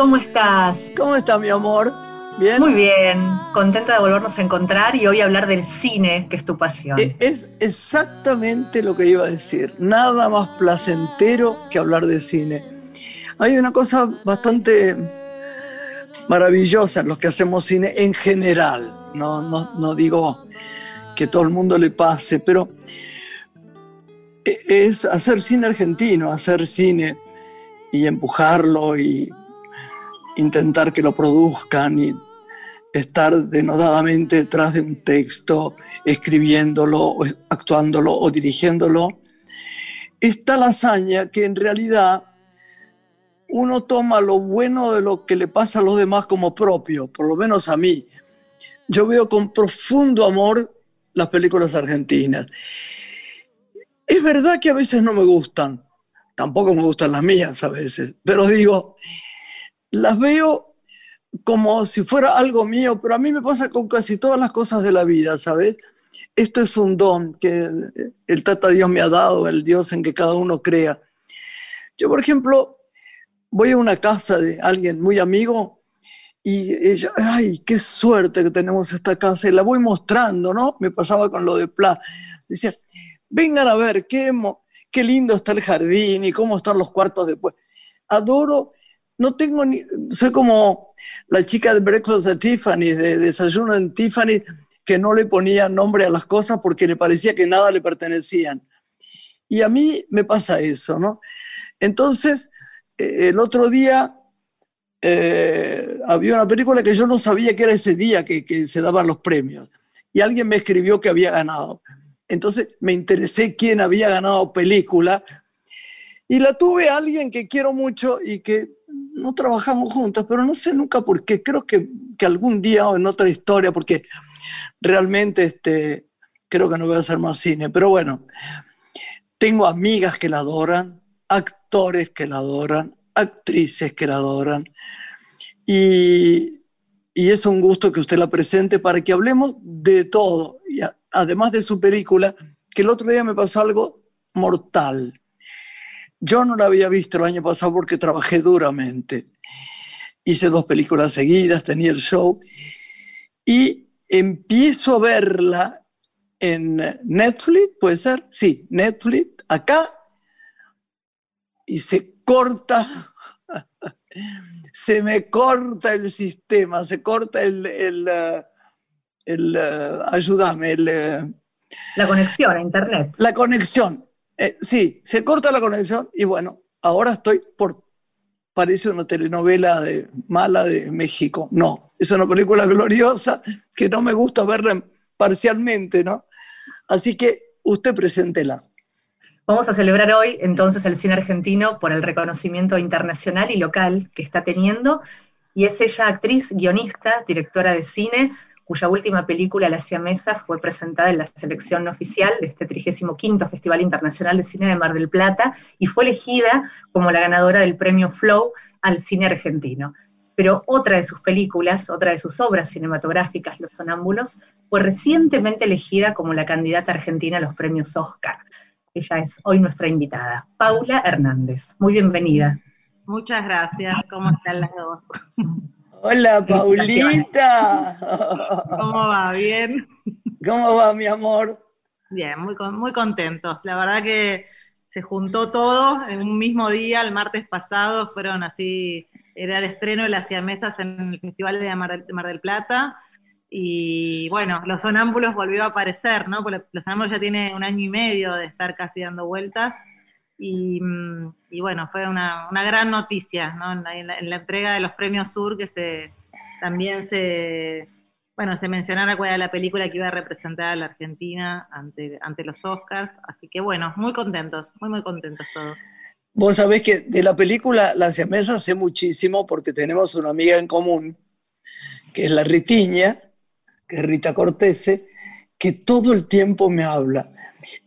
¿Cómo estás? ¿Cómo está mi amor? ¿Bien? Muy bien, contenta de volvernos a encontrar y hoy hablar del cine, que es tu pasión. E, es exactamente lo que iba a decir. Nada más placentero que hablar de cine. Hay una cosa bastante maravillosa en los que hacemos cine en general. No, no, no digo que todo el mundo le pase, pero e, es hacer cine argentino, hacer cine y empujarlo y intentar que lo produzcan y estar denodadamente detrás de un texto, escribiéndolo, actuándolo o dirigiéndolo, está la hazaña que en realidad uno toma lo bueno de lo que le pasa a los demás como propio, por lo menos a mí. Yo veo con profundo amor las películas argentinas. Es verdad que a veces no me gustan, tampoco me gustan las mías a veces, pero digo, las veo como si fuera algo mío, pero a mí me pasa con casi todas las cosas de la vida, ¿sabes? Esto es un don que el Tata Dios me ha dado, el Dios en que cada uno crea. Yo, por ejemplo, voy a una casa de alguien muy amigo y ella, ay, qué suerte que tenemos esta casa, y la voy mostrando, ¿no? Me pasaba con lo de Pla. Decía, vengan a ver qué, qué lindo está el jardín y cómo están los cuartos después. Adoro, no tengo ni, soy como la chica de Breakfast at Tiffany, de Desayuno en Tiffany, que no le ponía nombre a las cosas porque le parecía que nada le pertenecían. Y a mí me pasa eso, ¿no? Entonces, eh, el otro día eh, había una película que yo no sabía que era ese día que, que se daban los premios. Y alguien me escribió que había ganado. Entonces me interesé quién había ganado película y la tuve a alguien que quiero mucho y que no trabajamos juntos, pero no sé nunca por qué. Creo que, que algún día o en otra historia, porque realmente este, creo que no voy a hacer más cine. Pero bueno, tengo amigas que la adoran, actores que la adoran, actrices que la adoran. Y, y es un gusto que usted la presente para que hablemos de todo. Y además de su película, que el otro día me pasó algo mortal. Yo no la había visto el año pasado porque trabajé duramente. Hice dos películas seguidas, tenía el show y empiezo a verla en Netflix, ¿puede ser? Sí, Netflix, acá, y se corta, se me corta el sistema, se corta el, el, el, eh, ayúdame, el, eh, la conexión a Internet. La conexión, eh, sí, se corta la conexión y bueno, ahora estoy por, parece una telenovela de, mala de México. No, es una película gloriosa que no me gusta verla parcialmente, ¿no? Así que usted preséntela. Vamos a celebrar hoy entonces el cine argentino por el reconocimiento internacional y local que está teniendo. Y es ella actriz, guionista, directora de cine, cuya última película, La Mesa fue presentada en la selección oficial de este 35 Festival Internacional de Cine de Mar del Plata y fue elegida como la ganadora del premio Flow al cine argentino. Pero otra de sus películas, otra de sus obras cinematográficas, Los Sonámbulos, fue recientemente elegida como la candidata argentina a los premios Oscar. Ella es hoy nuestra invitada, Paula Hernández. Muy bienvenida. Muchas gracias. ¿Cómo están las dos? Hola, Paulita. ¿Cómo va? ¿Bien? ¿Cómo va, mi amor? Bien, muy, muy contentos. La verdad que se juntó todo en un mismo día, el martes pasado, fueron así, era el estreno de las siamesas en el Festival de Mar, del Plata. Y bueno, Los Sonámbulos volvió a aparecer, ¿no? Porque Los Sonámbulos ya tiene un año y medio de estar casi dando vueltas. Mm, y, bueno, fue una, gran noticia ¿no? en, la, entrega de los premios Sur que se también se, bueno, se mencionara cuál era la película que iba a representar a la Argentina ante, ante los Oscars. Así que bueno, muy contentos, muy, muy contentos todos. Vos sabés que de la película La Siamesa sé muchísimo porque tenemos una amiga en común, que es la Ritiña, que es Rita Cortese, que todo el tiempo me habla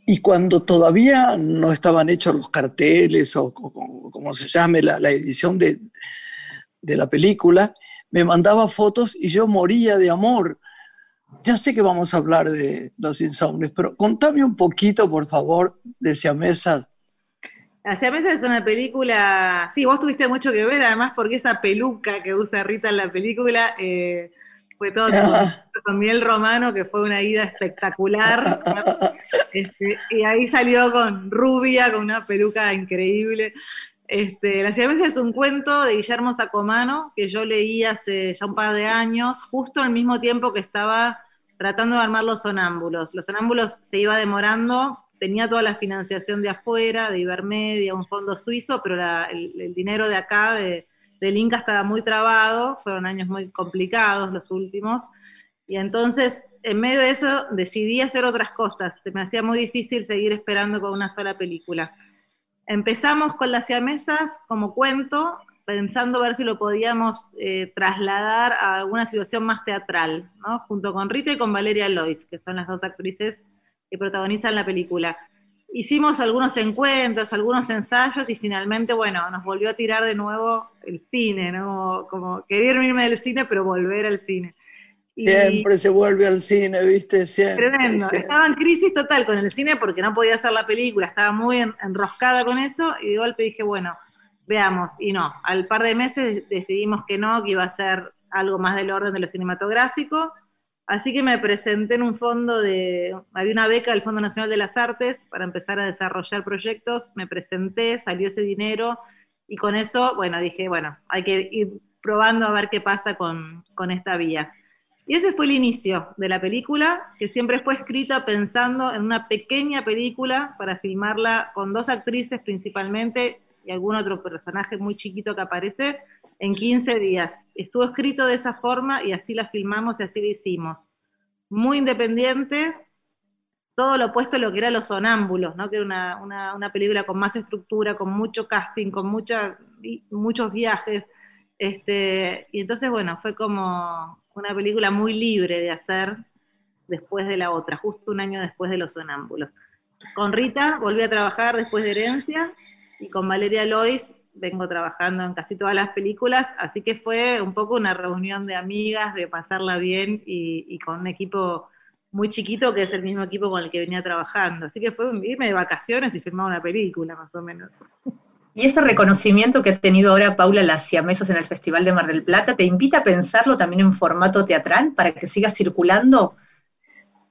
y cuando todavía no estaban hechos los carteles o, como se llame la, edición de, de, la película, me mandaba fotos y yo moría de amor ya sé que vamos a hablar de los insomnios, pero contame un poquito, por favor, de Siamesa. Siamesa es una película, sí, vos tuviste mucho que ver, además porque esa peluca que usa Rita en la película eh, fue todo con, miel romano, que fue una ida espectacular. Este, y ahí salió con rubia, con una peluca increíble. Este, la Siamesa es un cuento de Guillermo Sacomano que yo leí hace ya un par de años, justo al mismo tiempo que estaba tratando de armar los sonámbulos. Los sonámbulos se iba demorando, tenía toda la financiación de afuera, de Ibermedia, un fondo suizo, pero el, dinero de acá, de, del Inca, estaba muy trabado, fueron años muy complicados los últimos. Y entonces, en medio de eso, decidí hacer otras cosas. Se me hacía muy difícil seguir esperando con una sola película. Empezamos con las siamesas como cuento, pensando ver si lo podíamos eh, trasladar a alguna situación más teatral, ¿no? junto con Rita y con Valeria Lois, que son las dos actrices que protagonizan la película. Hicimos algunos encuentros, algunos ensayos y finalmente, bueno, nos volvió a tirar de nuevo el cine, ¿no? Como querer irme del cine, pero volver al cine. Siempre se vuelve al cine, ¿viste? Siempre, Tremendo. Estaba en crisis total con el cine porque no podía hacer la película, estaba muy enroscada con eso y de golpe dije, bueno, veamos. Y no, al par de meses decidimos que no, que iba a ser algo más del orden de lo cinematográfico. Así que me presenté en un fondo de, había una beca del Fondo Nacional de las Artes para empezar a desarrollar proyectos, me presenté, salió ese dinero y con eso, bueno, dije, bueno, hay que ir probando a ver qué pasa con, con esta vía. Y ese fue el inicio de la película, que siempre fue escrita pensando en una pequeña película para filmarla con dos actrices principalmente y algún otro personaje muy chiquito que aparece en 15 días. Estuvo escrito de esa forma y así la filmamos y así la hicimos. Muy independiente, todo lo opuesto a lo que era Los Sonámbulos, ¿no? que era una, una, película con más estructura, con mucho casting, con mucha, muchos viajes. Este, y entonces, bueno, fue como una película muy libre de hacer después de la otra, justo un año después de Los Sonámbulos. Con Rita volví a trabajar después de Herencia y con Valeria Lois vengo trabajando en casi todas las películas, así que fue un poco una reunión de amigas, de pasarla bien y, con un equipo muy chiquito que es el mismo equipo con el que venía trabajando. Así que fue irme de vacaciones y filmar una película, más o menos. Y este reconocimiento que ha tenido ahora Paula Las Siamesas en el Festival de Mar del Plata, ¿te invita a pensarlo también en formato teatral para que siga circulando?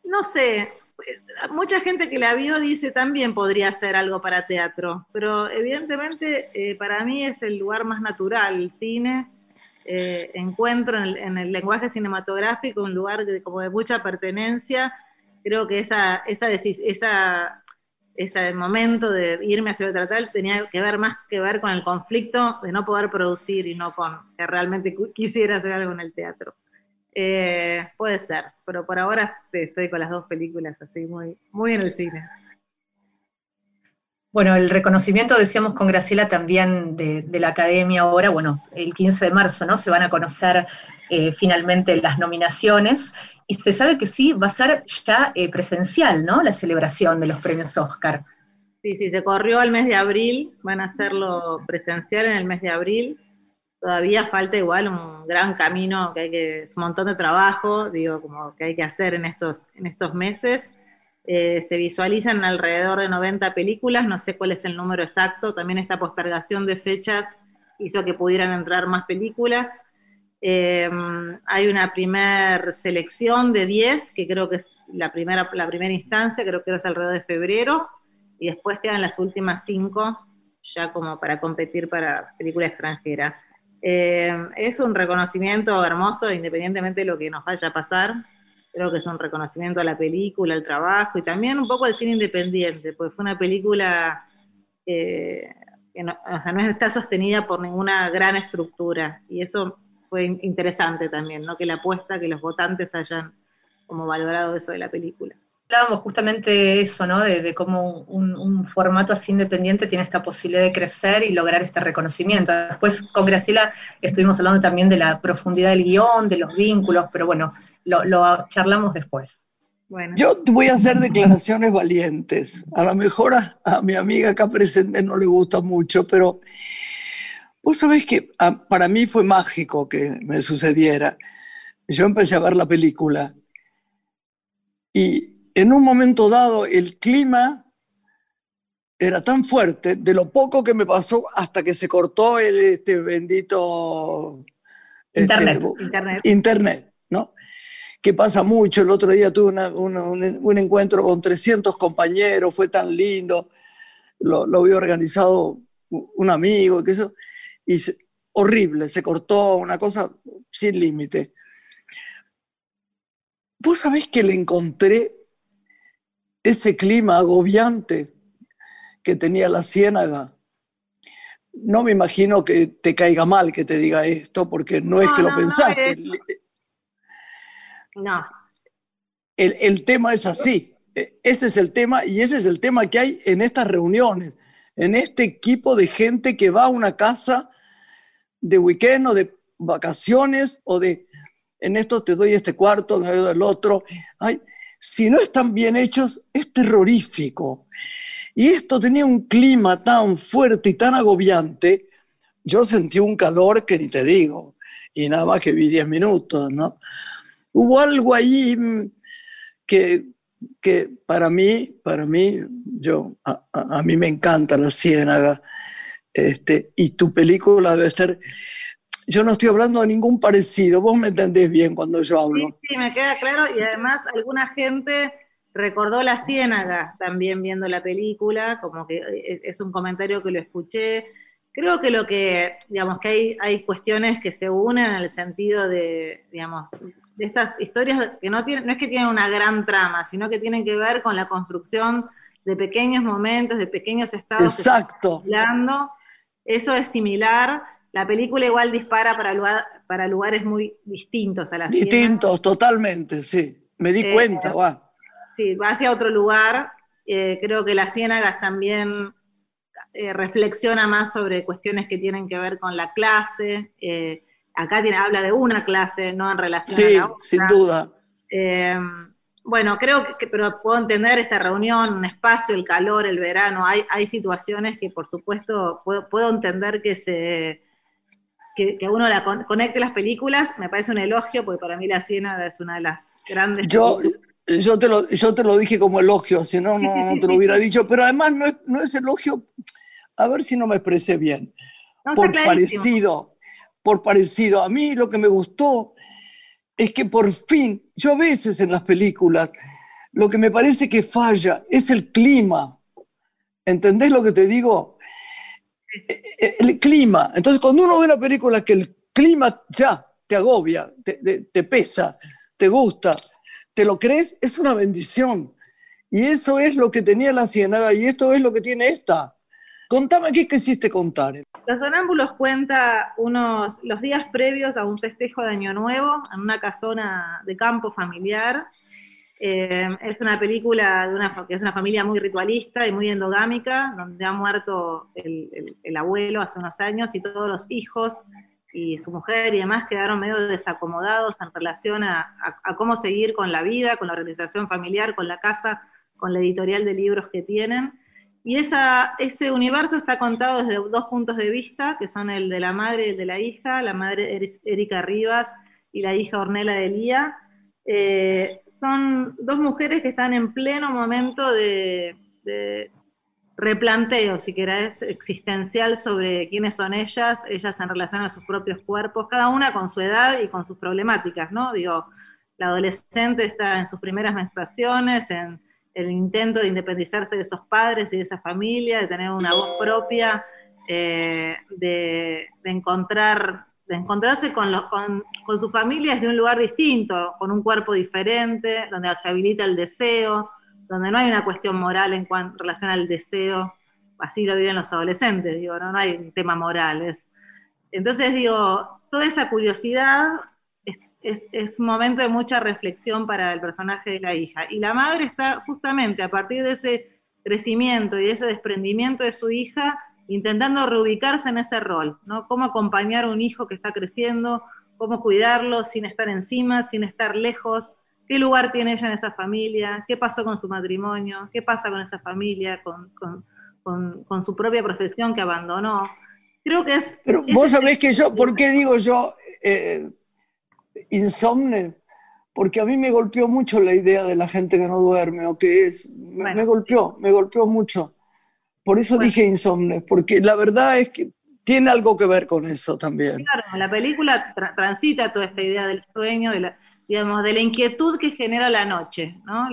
No sé, mucha gente que la vio dice también podría ser algo para teatro, pero evidentemente eh, para mí es el lugar más natural, el cine. Eh, encuentro en el, lenguaje cinematográfico un lugar de, como de mucha pertenencia. Creo que esa, esa, esa ese momento de irme a Ciudad Teatral tenía que ver más que ver con el conflicto de no poder producir y no con que realmente quisiera hacer algo en el teatro. Eh, puede ser, pero por ahora estoy con las dos películas así muy, muy en el cine. Bueno, el reconocimiento, decíamos con Graciela también de, la Academia ahora, bueno, el 15 de marzo, ¿no? Se van a conocer eh, finalmente las nominaciones y se sabe que sí, va a ser ya eh, presencial, ¿no? La celebración de los premios Oscar. Sí, sí, se corrió al mes de abril, van a hacerlo presencial en el mes de abril. Todavía falta igual un gran camino, que hay que, es un montón de trabajo, digo, como que hay que hacer en estos, en estos meses. Eh, se visualizan alrededor de 90 películas, no sé cuál es el número exacto, también esta postergación de fechas hizo que pudieran entrar más películas. Em, hay una primera selección de 10, que creo que es la primera, la primera instancia, creo que es alrededor de febrero, y después quedan las últimas 5, ya como para competir para película extranjera. Em, es un reconocimiento hermoso, independientemente de lo que nos vaya a pasar. Creo que es un reconocimiento a la película, al trabajo y también un poco al cine independiente, porque fue una película eh, que no, no está sostenida por ninguna gran estructura. Y eso fue interesante también, ¿no? Que la apuesta, que los votantes hayan como valorado eso de la película. Hablábamos justamente de eso, ¿no? De, cómo un, formato así independiente tiene esta posibilidad de crecer y lograr este reconocimiento. Después con Graciela estuvimos hablando también de la profundidad del guion, de los vínculos, pero bueno, lo, charlamos después. Bueno. Yo voy a hacer declaraciones valientes. A lo mejor a mi amiga acá presente no le gusta mucho, pero Vos sabés que ah, para mí fue mágico que me sucediera. Yo empecé a ver la película Y en un momento dado el clima era tan fuerte, de lo poco que me pasó hasta que se cortó el, este bendito este, internet, internet. ¿no? Que pasa mucho. El otro día tuve un, encuentro con 300 compañeros, fue tan lindo. Lo, lo había organizado un amigo, que eso, y horrible, se cortó, una cosa sin límite. Vos sabés que le encontré ese clima agobiante que tenía la ciénaga. No me imagino que te caiga mal que te diga esto, porque no, es que lo pensaste. No. El, el tema es así. E, ese es el tema y ese es el tema que hay en estas reuniones, en este equipo de gente que va a una casa de weekend o de vacaciones o de en esto te doy este cuarto, me doy el otro. Ay, si no están bien hechos, es terrorífico. Y esto tenía un clima tan fuerte y tan agobiante, yo sentí un calor que ni te digo, y nada más que vi 10 minutos, ¿no? Hubo algo ahí mm, que, que para mí, para mí, yo, a, a mí me encanta la ciénaga, este, y tu película debe estar yo no estoy hablando de ningún parecido, vos me entendés bien cuando yo hablo. Sí, sí, me queda claro y además alguna gente recordó la ciénaga también viendo la película, como que es un comentario que lo escuché. Creo que lo que, digamos, que hay, hay cuestiones que se unen en el sentido de, digamos, de estas historias que no, tienen, no es que tienen una gran trama, sino que tienen que ver con la construcción de pequeños momentos, de pequeños estados. Exacto. Eso es similar la película igual dispara para, para lugares muy distintos a la Distintos, totalmente, sí. Me di eh, cuenta, va. Sí, va hacia otro lugar. Eh, creo que Las Ciénagas también eh, reflexiona más sobre cuestiones que tienen que ver con la clase. acá tiene, habla de una clase, no en relación a la otra. sin duda. bueno, creo que, pero puedo entender esta reunión, un espacio, el calor, el verano. Hay, hay situaciones que, por supuesto, puedo entender que se que, uno la conecte las películas, me parece un elogio, porque para mí La Ciénaga es una de las grandes. Yo, yo, te, lo, yo te lo dije como elogio, si no, no, te lo hubiera dicho, pero además no es, no es elogio, a ver si no me expresé bien. por parecido, por parecido. A mí lo que me gustó es que por fin, yo a veces en las películas, lo que me parece que falla es el clima. ¿Entendés lo que te digo? El clima. Entonces, cuando uno ve una película que el clima ya te agobia, te, pesa, te gusta, te lo crees, es una bendición. Y eso es lo que tenía la Ciénaga y esto es lo que tiene esta. Contame qué quisiste contar. Los Sonámbulos cuenta unos, los días previos a un festejo de Año Nuevo en una casona de campo familiar eh, es una película de una, que es una familia muy ritualista y muy endogámica, donde ha muerto el, abuelo hace unos años y todos los hijos y su mujer y demás quedaron medio desacomodados en relación a, cómo seguir con la vida, con la organización familiar, con la casa, con la editorial de libros que tienen. Y esa, ese universo está contado desde dos puntos de vista, que son el de la madre y el de la hija, la madre Erika Rivas y la hija Ornella de Lía, eh, son dos mujeres que están en pleno momento de, replanteo, si querés, existencial sobre quiénes son ellas, ellas en relación a sus propios cuerpos, cada una con su edad y con sus problemáticas, ¿no? Digo, la adolescente está en sus primeras menstruaciones, en el intento de independizarse de esos padres y de esa familia, de tener una voz propia, eh, de, de encontrar de encontrarse con, los, con, con sus familias de un lugar distinto, con un cuerpo diferente, donde se habilita el deseo, donde no hay una cuestión moral en, cuanto, relación al deseo, así lo viven los adolescentes, digo, no, no hay un tema moral. entonces, digo, toda esa curiosidad es, es, un momento de mucha reflexión para el personaje de la hija. Y la madre está justamente a partir de ese crecimiento y de ese desprendimiento de su hija, intentando reubicarse en ese rol, ¿no? Cómo acompañar a un hijo que está creciendo, cómo cuidarlo sin estar encima, sin estar lejos, qué lugar tiene ella en esa familia, qué pasó con su matrimonio, qué pasa con esa familia, con, su propia profesión que abandonó. Creo que es... Pero vos sabés que yo, ¿por qué digo yo eh, insomne? porque a mí me golpeó mucho la idea de la gente que no duerme o que es, me, golpeó, me golpeó mucho. Por eso dije insomnes, porque la verdad es que tiene algo que ver con eso también. Claro, la película transita toda esta idea del sueño, de la, digamos, de la inquietud que genera la noche, ¿no?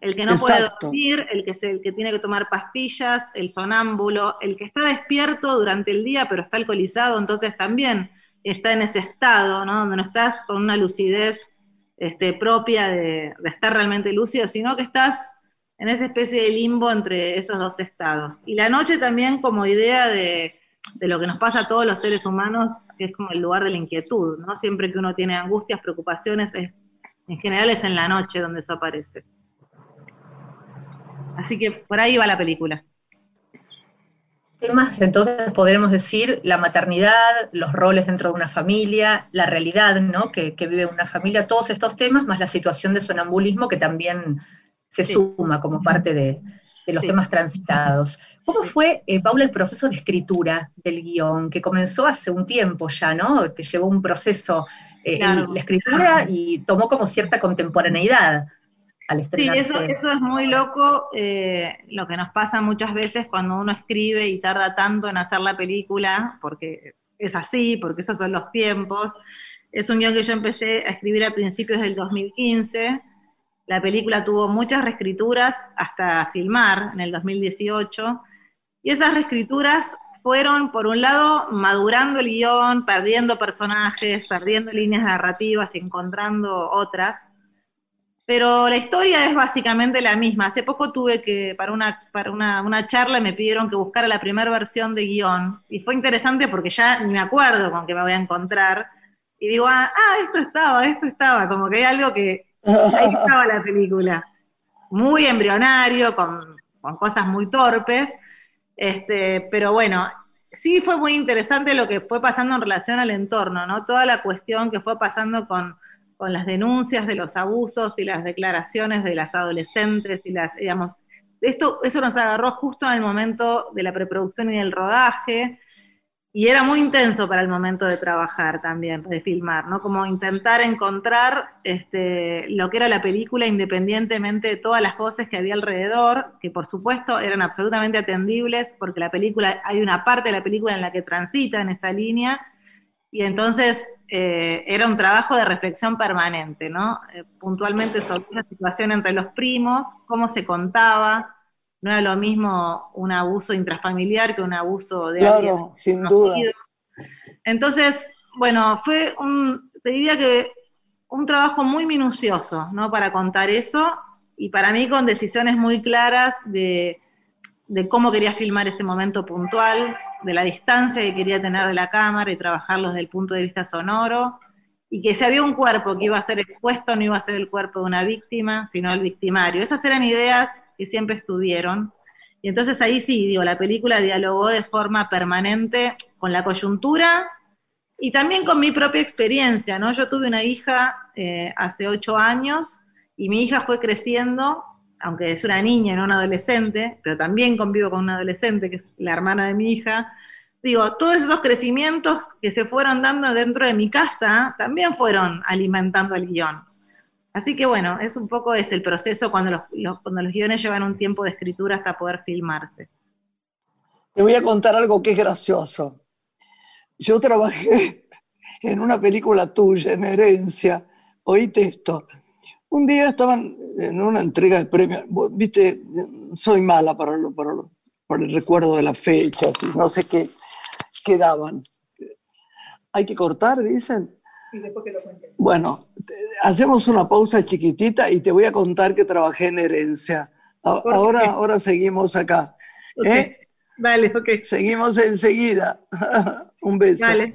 el que no puede dormir, el que, el que tiene que tomar pastillas, el sonámbulo, el que está despierto durante el día pero está alcoholizado, entonces también está en ese estado, ¿no? Donde no estás con una lucidez este, propia de, estar realmente lúcido, sino que estás en esa especie de limbo entre esos dos estados. Y la noche también como idea de, lo que nos pasa a todos los seres humanos, que es como el lugar de la inquietud, ¿no? Siempre que uno tiene angustias, preocupaciones, es, en general es en la noche donde eso aparece. Así que por ahí va la película temas, entonces podremos decir la maternidad, los roles dentro de una familia, la realidad ¿no? que, vive una familia, todos estos temas, más la situación de sonambulismo que también se suma como parte de, los temas transitados. ¿Cómo fue, eh, Paula, el proceso de escritura del guion, que comenzó hace un tiempo ya, ¿no? Te llevó un proceso, eh, la escritura y tomó como cierta contemporaneidad. Sí, eso, eso es muy loco, eh, lo que nos pasa muchas veces cuando uno escribe y tarda tanto en hacer la película, porque es así, porque esos son los tiempos. Es un guion que yo empecé a escribir a principios del 2015. La película tuvo muchas reescrituras hasta filmar en el 2018. Y esas reescrituras fueron, por un lado, madurando el guion, perdiendo personajes, perdiendo líneas narrativas y encontrando otras pero la historia es básicamente la misma. Hace poco tuve que, para una, para una, charla, me pidieron que buscara la primera versión de guion, y fue interesante porque ya ni me acuerdo con qué me voy a encontrar, y digo, ah, ah, esto estaba, esto estaba, como que hay algo que, ahí estaba la película. Muy embrionario, con, con cosas muy torpes, este, pero bueno, sí fue muy interesante lo que fue pasando en relación al entorno, ¿no? Toda la cuestión que fue pasando con con las denuncias de los abusos y las declaraciones de las adolescentes y las, digamos, esto, eso nos agarró justo en el momento de la preproducción y del rodaje, y era muy intenso para el momento de trabajar también, de filmar, ¿no? Como intentar encontrar este, lo que era la película independientemente de todas las voces que había alrededor, que por supuesto eran absolutamente atendibles, porque la película, hay una parte de la película en la que transita en esa línea, y entonces eh, era un trabajo de reflexión permanente, ¿no? Eh, puntualmente sobre una situación entre los primos, cómo se contaba, no era lo mismo un abuso intrafamiliar que un abuso de claro, sin duda. Entonces, bueno, fue un, te diría que un trabajo muy minucioso, ¿no? Para contar eso y para mí con decisiones muy claras de, de cómo quería filmar ese momento puntual, de la distancia que quería tener de la cámara y trabajarlo desde el punto de vista sonoro, y que si había un cuerpo que iba a ser expuesto, no iba a ser el cuerpo de una víctima, sino el victimario. Esas eran ideas que siempre estuvieron. Y entonces ahí sí, digo, la película dialogó de forma permanente con la coyuntura y también con mi propia experiencia, ¿no? Yo tuve una hija eh, hace ocho años y mi hija fue creciendo aunque es una niña, no una adolescente, pero también convivo con una adolescente, que es la hermana de mi hija, digo, todos esos crecimientos que se fueron dando dentro de mi casa también fueron alimentando el guion. Así que bueno, es un poco ese el proceso cuando los, cuando los guiones llevan un tiempo de escritura hasta poder filmarse. Te voy a contar algo que es gracioso. Yo trabajé en una película tuya, en Herencia, oíste esto, un día estaban en una entrega de premios, viste, soy mala para, para, el recuerdo de las fechas, no sé qué, quedaban. Hay que cortar, dicen. Y después que lo cuenten. Bueno, hacemos una pausa chiquitita y te voy a contar que trabajé en herencia. Ahora, ahora seguimos acá. ¿eh? Vale, ok. Seguimos enseguida. Un beso. Vale.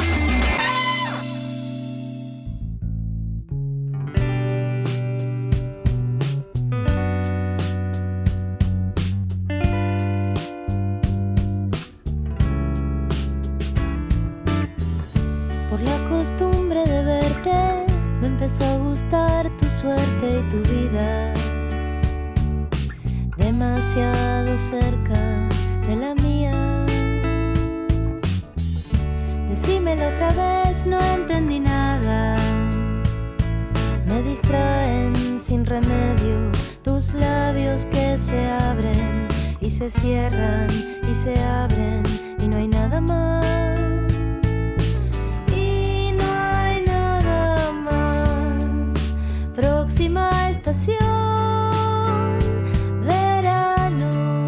Empezó a gustar tu suerte y tu vida. Demasiado cerca de la mía. Decímelo otra vez, no entendí nada. Me distraen sin remedio tus labios que se abren y se cierran y se abren y no hay nada más. Próxima estación, verano.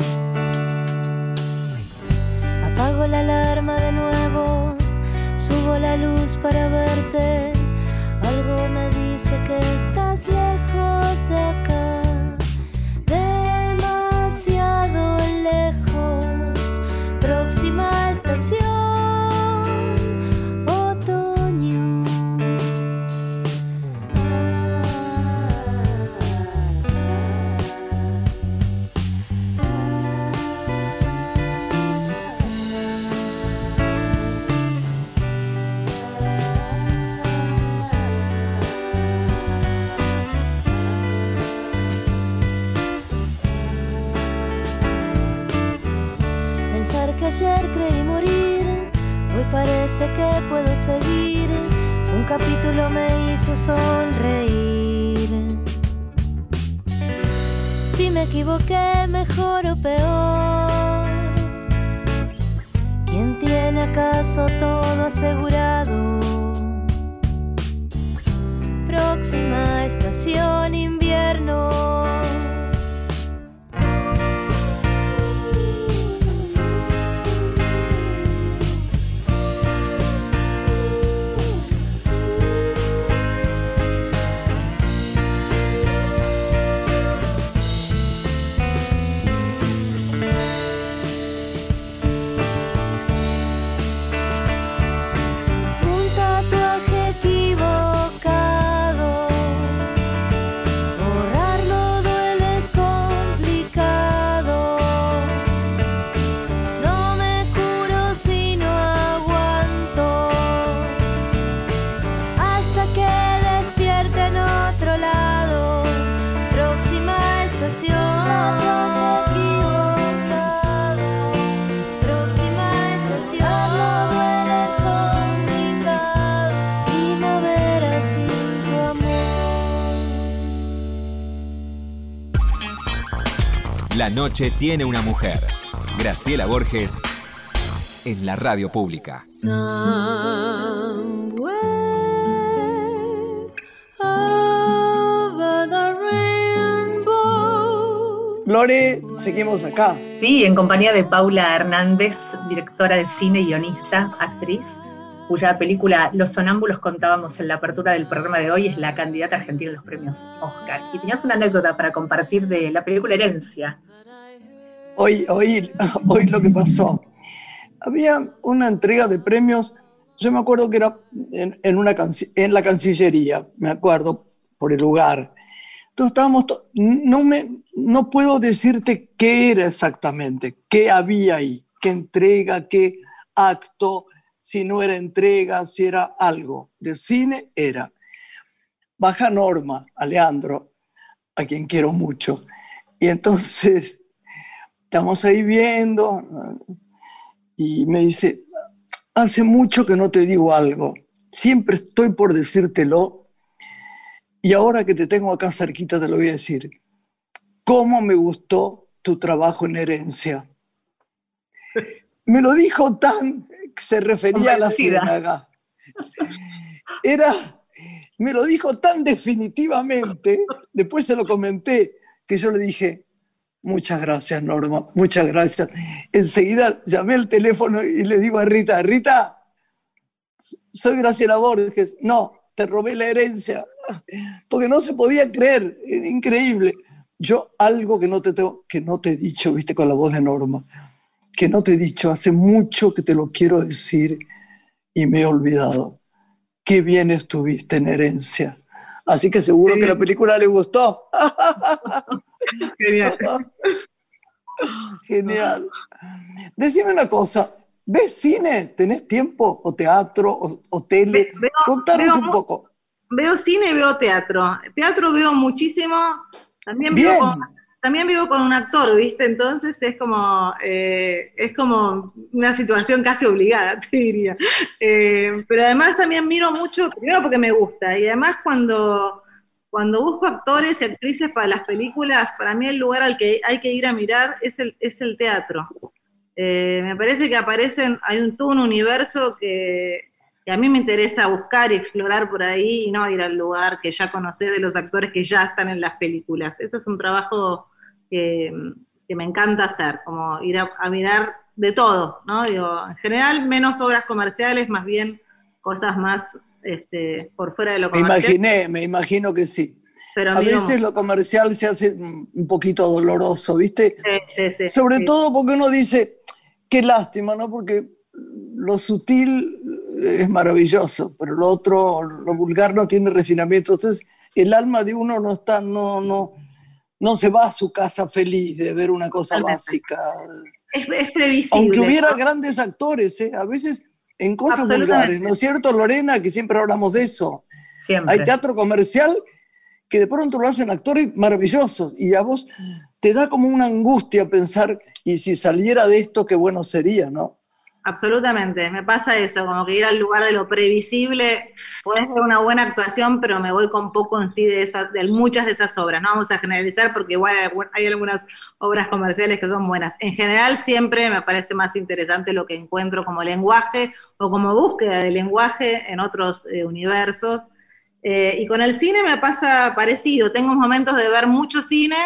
Apago la alarma de nuevo, subo la luz para verte. Algo me dice que que puedo seguir. Un capítulo me hizo sonreír. Si me equivoqué, mejor o peor. ¿Quién tiene acaso todo asegurado? Próxima estación invierno. La noche tiene una mujer. Graciela Borges en la radio pública. Lore, seguimos acá. Sí, en compañía de Paula Hernández, directora de cine, guionista, actriz, cuya película Los Sonámbulos contábamos en la apertura del programa de hoy, es la candidata argentina a los premios Oscar. Y tenías una anécdota para compartir de la película Herencia. Hoy, hoy, hoy lo que pasó. Había una entrega de premios, yo me acuerdo que era en, una en la Cancillería, me acuerdo, por el lugar, Entonces estábamos, no, me, no puedo decirte qué era exactamente, qué había ahí, qué entrega, qué acto, si no era entrega, si era algo. De cine era. Baja Norma, Alejandro, a quien quiero mucho. Y entonces estamos ahí viendo y me dice, hace mucho que no te digo algo, siempre estoy por decírtelo y ahora que te tengo acá cerquita te lo voy a decir. ¿Cómo me gustó tu trabajo en herencia? Me lo dijo tan, se refería a la ciénaga. Era, me lo dijo tan definitivamente, después se lo comenté, que yo le dije, muchas gracias Norma, muchas gracias. Enseguida llamé el teléfono y le digo a Rita, Rita, soy Graciela Borges, no, te robé la herencia, porque no se podía creer, era increíble. Yo algo que no te tengo, que no te he dicho, viste, con la voz de Norma, que no te he dicho, hace mucho que te lo quiero decir y me he olvidado. Qué bien estuviste en herencia. Así que seguro que la película le gustó. Genial. Genial. Decime una cosa, ¿ves cine? ¿Tenés tiempo? ¿O teatro? ¿O, o tele? Ve- veo- Contanos veo un poco. Veo cine y veo teatro. Teatro veo muchísimo. También Bien. con, también vivo con un actor, ¿viste? Entonces es como, eh, es como una situación casi obligada, te diría. Eh, pero además también miro mucho, primero porque me gusta, y además cuando, cuando busco actores y actrices para las películas, para mí el lugar al que hay que ir a mirar es el, es el teatro. Eh, me parece que aparecen, hay un, todo un universo que, a mí me interesa buscar y explorar por ahí y no ir al lugar que ya conoces de los actores que ya están en las películas. Eso es un trabajo que, que me encanta hacer, como ir a, a mirar de todo, ¿no? Digo, en general menos obras comerciales, más bien cosas más este, por fuera de lo Me comercial. imaginé, me imagino que sí. pero A veces lo comercial se hace un poquito doloroso, ¿viste? Sí, sí, sí, Sobre todo porque uno dice, qué lástima, ¿no? Porque lo sutil es maravilloso, pero lo otro, lo vulgar no tiene refinamiento. Entonces, el alma de uno no está, no, no, no se va a su casa feliz de ver una cosa básica. Es, es previsible. Aunque hubiera ¿no? grandes actores, ¿eh? a veces en cosas vulgares, ¿no es cierto, Lorena? Que siempre hablamos de eso. Siempre. Hay teatro comercial que de pronto lo hacen actores maravillosos y a vos te da como una angustia pensar, y si saliera de esto, qué bueno sería, ¿no? Absolutamente, me pasa eso, como que ir al lugar de lo previsible, puede ser una buena actuación, pero me voy con poco en sí de, esas, de muchas de esas obras. No vamos a generalizar porque igual hay algunas obras comerciales que son buenas. En general siempre me parece más interesante lo que encuentro como lenguaje o como búsqueda de lenguaje en otros eh, universos. Eh, y con el cine me pasa parecido, tengo momentos de ver mucho cine,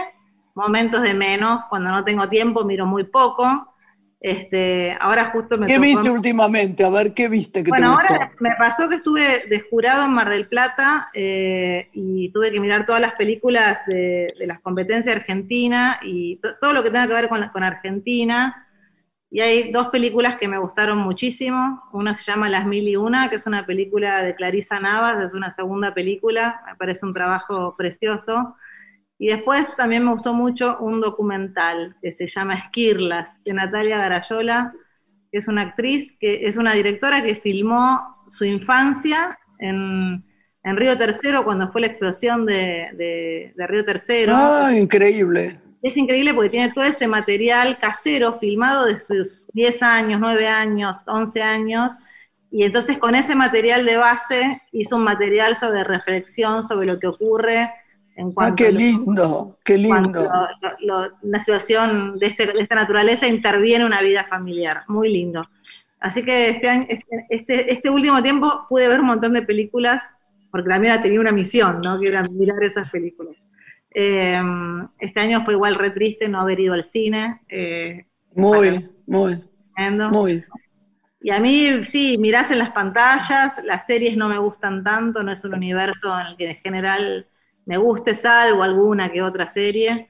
momentos de menos, cuando no tengo tiempo miro muy poco. Este, ahora justo me ¿Qué tocó- viste últimamente? A ver, ¿qué viste que bueno, te gustó? ahora me pasó que estuve de jurado en Mar del Plata eh, y tuve que mirar todas las películas de, de las competencias argentina y to- todo lo que tenga que ver con, con Argentina. Y hay dos películas que me gustaron muchísimo. Una se llama Las Mil y Una, que es una película de Clarisa Navas, es una segunda película, me parece un trabajo precioso. Y después también me gustó mucho un documental que se llama Esquirlas, de Natalia Garayola, que es una actriz, que es una directora que filmó su infancia en, en Río Tercero, cuando fue la explosión de, de- de Río Tercero. Ah, increíble. Es increíble porque tiene todo ese material casero filmado de sus 10 años, 9 años, 11 años, y entonces con ese material de base hizo un material sobre reflexión sobre lo que ocurre en Ah, cuanto qué a lo- lindo, qué cuando lindo. lo- lo- una situación de, este- de esta naturaleza interviene una vida familiar. Muy lindo. Así que este, año, este, este, este último tiempo pude ver un montón de películas, porque también tenía una misión, ¿no? que era mirar esas películas. Eh, este año fue igual re triste no haber ido al cine. eh, Muy, muy, tremendo. muy. Y a mí, sí, mirás en las pantallas, las series no me gustan tanto, no es un universo en el que en general me guste, salvo alguna que otra serie.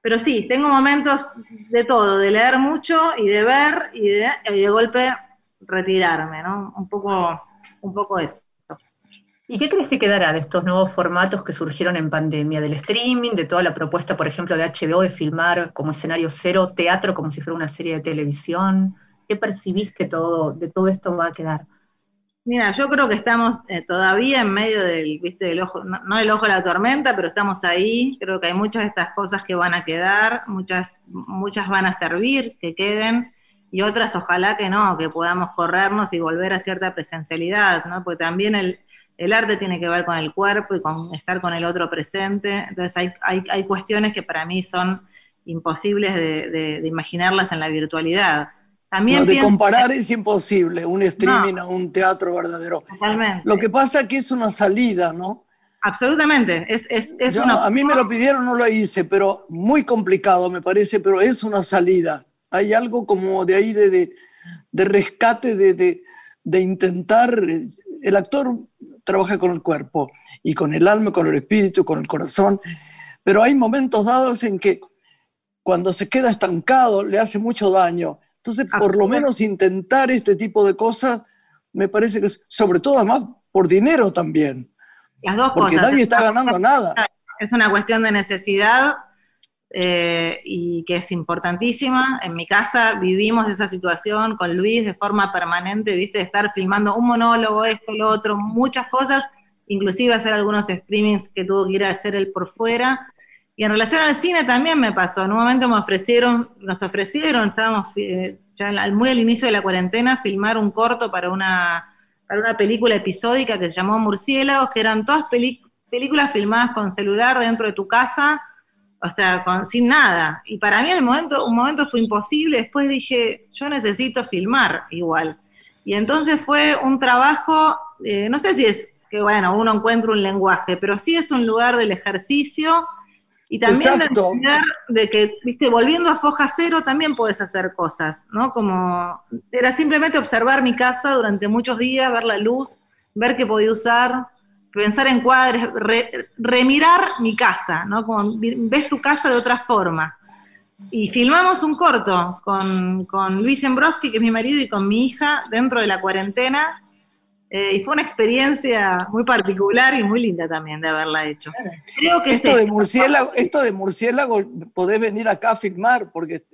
Pero sí, tengo momentos de todo, de leer mucho y de ver y de, golpe retirarme, ¿no? Un poco, un poco eso. ¿Y qué crees que quedará de estos nuevos formatos que surgieron en pandemia? Del streaming, de toda la propuesta, por ejemplo, de HBO de filmar como escenario cero teatro como si fuera una serie de televisión. ¿Qué percibís que todo, de todo esto va a quedar? Mira, yo creo que estamos eh, todavía en medio del, viste, del ojo, no, no del ojo de la tormenta, pero estamos ahí. Creo que hay muchas de estas cosas que van a quedar, muchas, muchas van a servir, que queden, y otras ojalá que no, que podamos corrernos y volver a cierta presencialidad, ¿no? Porque también el, el arte tiene que ver con el cuerpo y con estar con el otro presente. Entonces hay, hay, hay cuestiones que para mí son imposibles de- de imaginarlas en la virtualidad. También No, de pienso- comparar es imposible, un streaming a un teatro verdadero. Totalmente. Lo que pasa es que es una salida, ¿no? Absolutamente. Es, es, es Yo- una a mí me lo pidieron, no lo hice, pero muy complicado me parece, pero es una salida. Hay algo como de ahí de, de, de rescate, de, de, de intentar. eh, El actor trabaja con el cuerpo y con el alma, con el espíritu, con el corazón, pero hay momentos dados en que cuando se queda estancado le hace mucho daño. Entonces, por lo menos intentar este tipo de cosas, me parece que es, sobre todo además por dinero también, las dos porque cosas. nadie Es está ganando nada. Es una cuestión de necesidad eh, y que es importantísima. En mi casa vivimos esa situación con Luis de forma permanente, viste, de estar filmando un monólogo, esto, lo otro, muchas cosas, inclusive hacer algunos streamings que tuvo que ir a hacer él por fuera. Y en relación al cine también me pasó. En un momento me ofrecieron, nos ofrecieron, estábamos eh, ya muy al inicio de la cuarentena, filmar un corto para una, para una película episódica que se llamó Murciélagos, que eran todas películas filmadas con celular dentro de tu casa, o sea, con- sin nada. Y para mí el momento, un momento fue imposible, después dije, yo necesito filmar igual. Y entonces fue un trabajo, eh, no sé si es que, bueno, uno encuentra un lenguaje, pero sí es un lugar del ejercicio y también de Exacto. entender de que, viste, volviendo a foja cero también puedes hacer cosas, ¿no? Como era simplemente observar mi casa durante muchos días, ver la luz, ver qué podía usar, pensar en cuadres, re- remirar mi casa, ¿no? Como ves tu casa de otra forma. Y filmamos un corto con, con Luis Embroski, que es mi marido, y con mi hija dentro de la cuarentena. Eh, y fue una experiencia muy particular y muy linda también de haberla hecho. Creo que Esto es de murciélago, esto de murciélago, podés venir acá a filmar, porque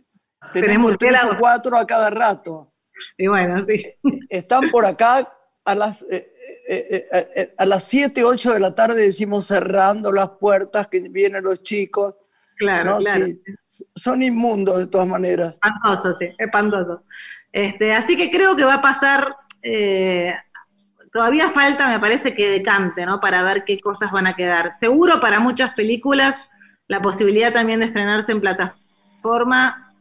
tenemos tres o cuatro a cada rato. Y bueno, sí. Están por acá a las, eh, eh, eh, eh, a las 7, 8 de la tarde, decimos cerrando las puertas, que vienen los chicos. Claro, ¿no? claro. Sí, son inmundos de todas maneras. Espantoso, sí, espantoso. Este, así que creo que va a pasar, eh, todavía falta, me parece que decante, ¿no? Para ver qué cosas van a quedar. Seguro para muchas películas la posibilidad también de estrenarse en plataforma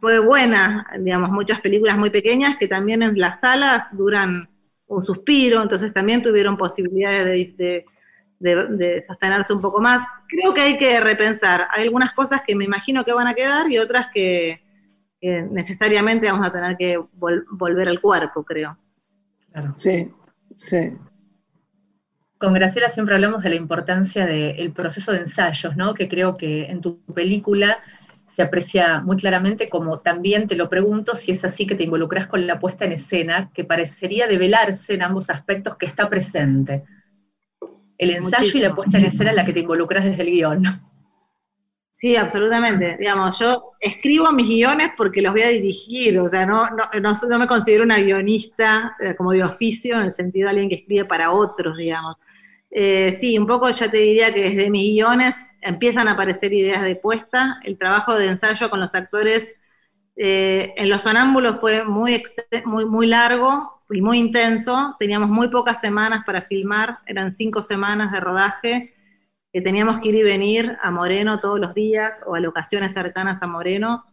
fue buena, digamos, muchas películas muy pequeñas que también en las salas duran un suspiro, entonces también tuvieron posibilidades de, de- de- de sostenerse un poco más. Creo que hay que repensar. Hay algunas cosas que me imagino que van a quedar y otras que, que necesariamente vamos a tener que vol- volver al cuerpo, creo. Claro. Sí, sí. Con Graciela siempre hablamos de la importancia del proceso de ensayos, ¿no? Que creo que en tu película se aprecia muy claramente, como también te lo pregunto si es así que te involucras con la puesta en escena, que parecería develarse en ambos aspectos que está presente. El ensayo y la puesta en escena en la que te involucras desde el guion. Sí, absolutamente. Digamos, yo escribo mis guiones porque los voy a dirigir, o sea, no, no, no, me considero una guionista eh, como de oficio, en el sentido de alguien que escribe para otros, digamos. Eh, sí, un poco ya te diría que desde mis guiones empiezan a aparecer ideas de puesta. El trabajo de ensayo con los actores eh, en Los Sonámbulos fue muy, muy, muy largo y muy intenso. Teníamos muy pocas semanas para filmar, eran cinco semanas de rodaje que teníamos que ir y venir a Moreno todos los días o a locaciones cercanas a Moreno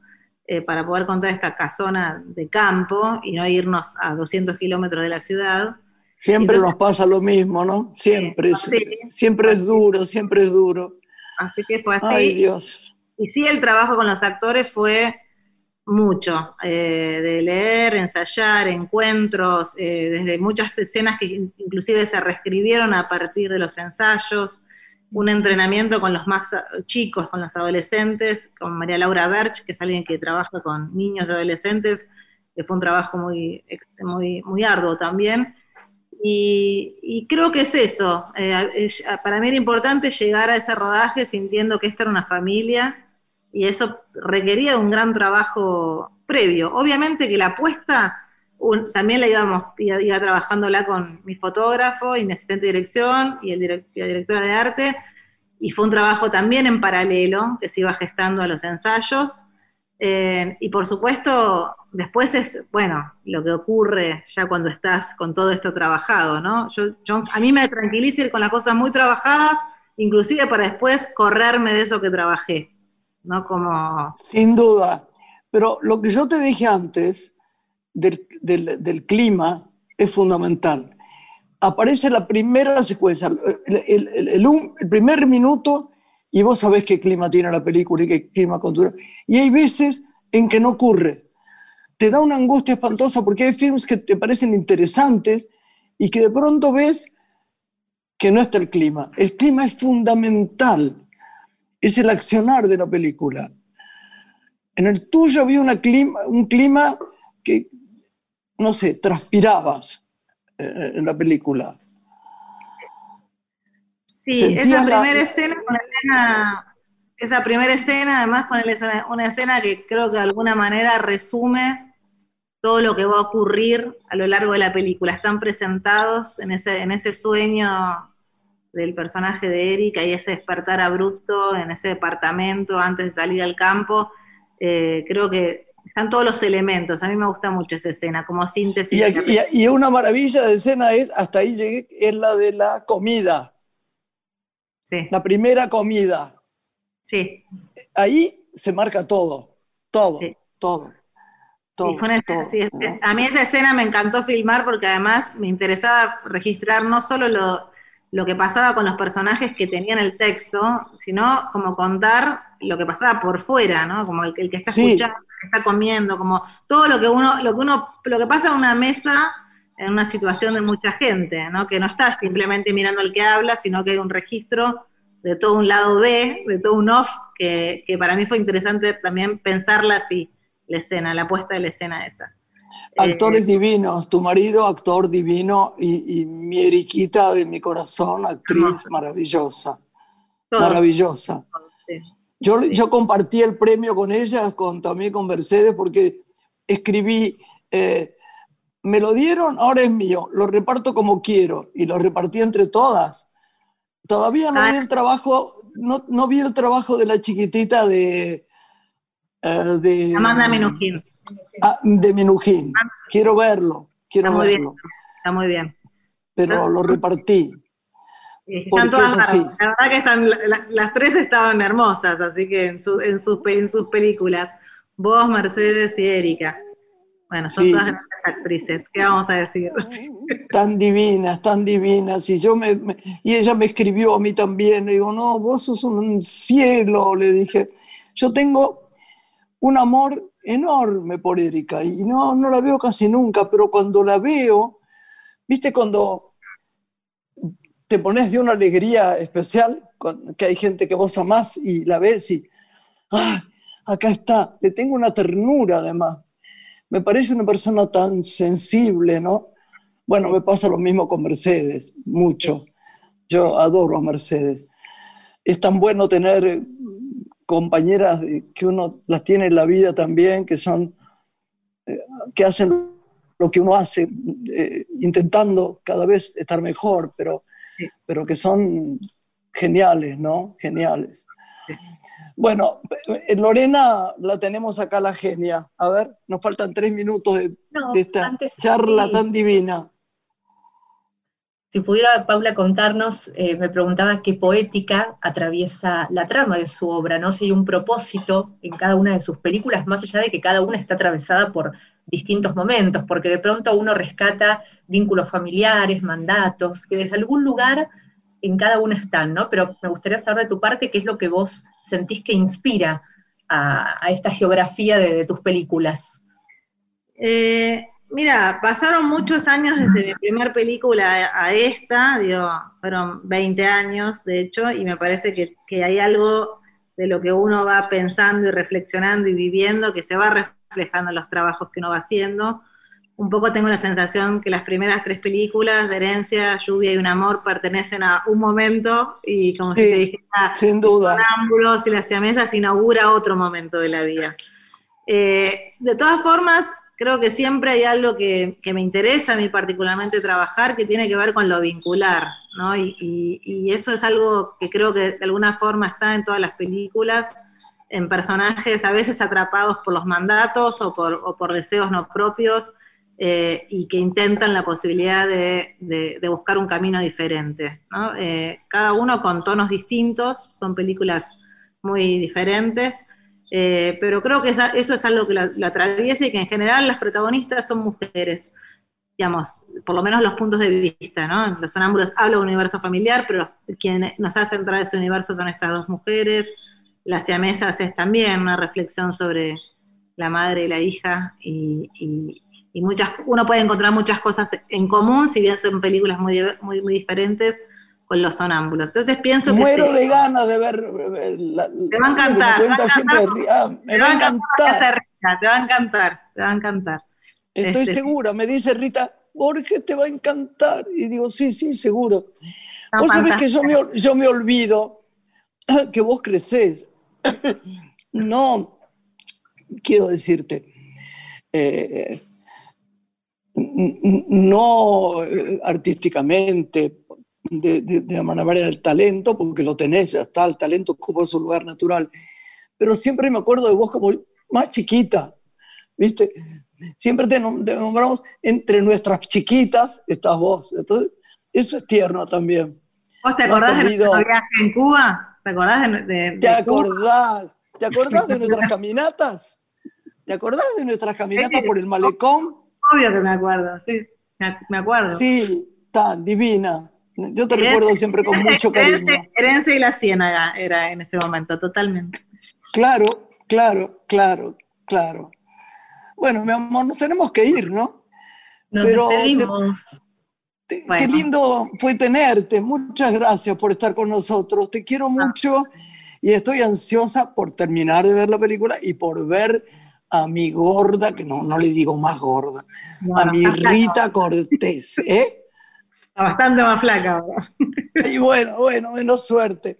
eh, para poder contar esta casona de campo y no irnos a 200 kilómetros de la ciudad. Siempre Entonces- nos pasa lo mismo, ¿no? Siempre, Sí. siempre es duro, siempre es duro. Así que fue así. Ay, Dios. Y sí, el trabajo con los actores fue mucho, eh, de leer, ensayar, encuentros, eh, desde muchas escenas que in- inclusive se reescribieron a partir de los ensayos, un entrenamiento con los más chicos, con los adolescentes, con María Laura Berch, que es alguien que trabaja con niños y adolescentes, que fue un trabajo muy, muy, muy arduo también. Y, creo que es eso. Eh, para mí era importante llegar a ese rodaje sintiendo que esta era una familia y eso requería un gran trabajo previo. Obviamente que la apuesta un- también la íbamos, iba, iba trabajándola con mi fotógrafo y mi asistente de dirección y, la directora de arte, y fue un trabajo también en paralelo que se iba gestando a los ensayos. Eh, y por supuesto, después es, bueno, lo que ocurre ya cuando estás con todo esto trabajado, ¿no? Yo- a mí me tranquiliza ir con las cosas muy trabajadas, inclusive para después correrme de eso que trabajé, ¿no? Como, Sin duda. Pero lo que yo te dije antes del, del- clima es fundamental. Aparece la primera secuencia, el, el- primer minuto, y vos sabés qué clima tiene la película y qué clima cultura. Y hay veces en que no ocurre. Te da una angustia espantosa porque hay films que te parecen interesantes y que de pronto ves que no está el clima. El clima es fundamental. Es el accionar de la película. En el tuyo había una clima, un clima que, no sé, transpirabas eh, en la película. Sí, Sentías esa la- primera escena, una escena- esa primera escena, además una, una escena que creo que de alguna manera resume todo lo que va a ocurrir a lo largo de la película. Están presentados en ese, en ese sueño del personaje de Erika y ese despertar abrupto en ese departamento antes de salir al campo. Eh, creo que están todos los elementos. A mí me gusta mucho esa escena, como síntesis. Y, aquí- y- y una maravilla de escena es, hasta ahí llegué, es la de la comida, Sí, la primera comida. sí. Ahí se marca todo, todo, Sí. todo. todo, Sí, fue una- todo, sí, es- ¿no? a mí esa escena me encantó filmar porque además me interesaba registrar no solo lo, lo que pasaba con los personajes que tenían el texto, sino como contar lo que pasaba por fuera, ¿no? Como el, que- el que está Sí. escuchando, que está comiendo, como todo lo que uno, lo que uno, lo que pasa en una mesa en una situación de mucha gente, ¿no? Que no estás simplemente mirando al que habla, sino que hay un registro de todo un lado B, de todo un off, que, que para mí fue interesante también pensarla así, la escena, la puesta de la escena esa. Actores Eh, divinos, tu marido, actor divino, y, y mi Eriquita de mi corazón, actriz maravillosa, todos, maravillosa. Yo, Sí. yo compartí el premio con ella, con, también con Mercedes, porque escribí, eh, me lo dieron, ahora es mío, lo reparto como quiero, y lo repartí entre todas. Todavía no Ah. vi el trabajo, no, no vi el trabajo de la chiquitita de... eh, de Amanda Minujín, Ah, de Minujín. Quiero verlo, quiero Está muy bien. verlo, está muy bien. pero lo repartí. Están todas es así. La verdad que están, la- la- las tres estaban hermosas, así que en, su- en, sus, en sus películas. Vos, Mercedes y Erika. Bueno, son Sí. todas grandes actrices. ¿Qué vamos a decir? tan divinas, tan divinas. Y, yo me, me- y ella me escribió a mí también. Le digo, no, vos sos un cielo, le dije. Yo tengo un amor enorme por Erika y no, no la veo casi nunca, pero cuando la veo, viste, cuando te pones de una alegría especial, que hay gente que vos amás y la ves y, ah, acá está, le tengo una ternura además. Me parece una persona tan sensible, ¿no? Bueno, me pasa lo mismo con Mercedes, mucho. Yo adoro a Mercedes. Es tan bueno tener compañeras que uno las tiene en la vida también, que son, eh, que hacen lo que uno hace, eh, intentando cada vez estar mejor, pero. Pero que son geniales, ¿no? Geniales. Bueno, eh, Lorena la tenemos acá la genia. A ver, nos faltan tres minutos de, No, de esta charla sí. tan divina. Si pudiera Paula contarnos, eh, me preguntaba qué poética atraviesa la trama de su obra, ¿no? Si hay un propósito en cada una de sus películas, más allá de que cada una está atravesada por distintos momentos, porque de pronto uno rescata vínculos familiares, mandatos, que desde algún lugar en cada una están, ¿no? Pero me gustaría saber de tu parte qué es lo que vos sentís que inspira a, esta geografía de, de tus películas. Eh, mira, pasaron muchos años desde mi primer película a, esta, digo, fueron 20 años, de hecho, y me parece que, que hay algo de lo que uno va pensando y reflexionando y viviendo que se va reflejando en los trabajos que uno va haciendo. un poco tengo la sensación que las primeras tres películas, Herencia, Lluvia y Un Amor, pertenecen a un momento y como si Sí, te dijera, sin duda. Sonámbulos y las siamesas inaugura otro momento de la vida. Eh, de todas formas, creo que siempre hay algo que, me interesa a mí particularmente trabajar, que tiene que ver con lo vincular, ¿no? Y, eso es algo que creo que de alguna forma está en todas las películas, en personajes a veces atrapados por los mandatos o por, deseos no propios, eh, y que intentan la posibilidad de buscar un camino diferente. ¿no? Eh, cada uno con tonos distintos, son películas muy diferentes, eh, pero creo que esa- eso es algo que la, la atraviesa y que en general las protagonistas son mujeres, digamos, por lo menos los puntos de vista, ¿no? Los sonámbulos habla de un universo familiar, pero quien nos hace entrar a ese universo son estas dos mujeres. Las siamesas es también una reflexión sobre la madre y la hija y, y- y muchas, uno puede encontrar muchas cosas en común, si bien son películas muy, muy, muy diferentes con los sonámbulos. Entonces pienso que Muero sí, de ganas de ver. la- Te va a encantar, te va a encantar. Ah, te va a encantar te va a encantar, te va a encantar. Estoy Este, segura, me dice Rita, Jorge te va a encantar. Y digo, sí, sí, seguro. No, vos sabés que yo me, yo me olvido que vos crecés. No, quiero decirte, eh, no eh, artísticamente, de, de, de manera del talento, porque lo tenés, ya está, el talento ocupa su lugar natural. Pero siempre me acuerdo de vos como más chiquita, ¿viste? Siempre te, nom- te nombramos entre nuestras chiquitas, estás vos. Entonces, eso es tierno también. ¿Vos te acordás de nuestro viaje en Cuba? ¿Te acordás de, de- de ¿Te Cuba? acordás? ¿Te acordás de nuestras caminatas? ¿Te acordás de nuestras caminatas por el malecón? Obvio que me acuerdo, sí, me, me acuerdo. Sí, tan divina. Yo te recuerdo siempre con mucho cariño. Herencia y la ciénaga era en ese momento, totalmente. Claro, claro, claro, claro. Bueno, mi amor, nos tenemos que ir, ¿no? Nos Pero despedimos. Te- Qué Bueno. lindo fue tenerte. Muchas gracias por estar con nosotros. Te quiero mucho y estoy ansiosa por terminar de ver la película y por ver a mi gorda, que no, no le digo más gorda, a mi Rita Cortés. ¿eh? Está bastante más flaca ahora. Y bueno, bueno, menos suerte.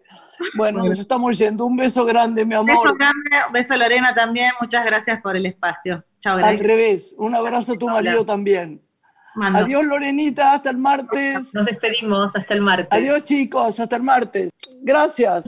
Bueno, nos estamos yendo. Un beso grande, mi Beso amor. grande, beso Lorena también, muchas gracias por el espacio. Chao, Al gracias. revés. Un abrazo a tu Hola. marido también. Mando. Adiós, Lorenita. Hasta el martes. Nos despedimos hasta el martes. Adiós, chicos. Hasta el martes. Gracias.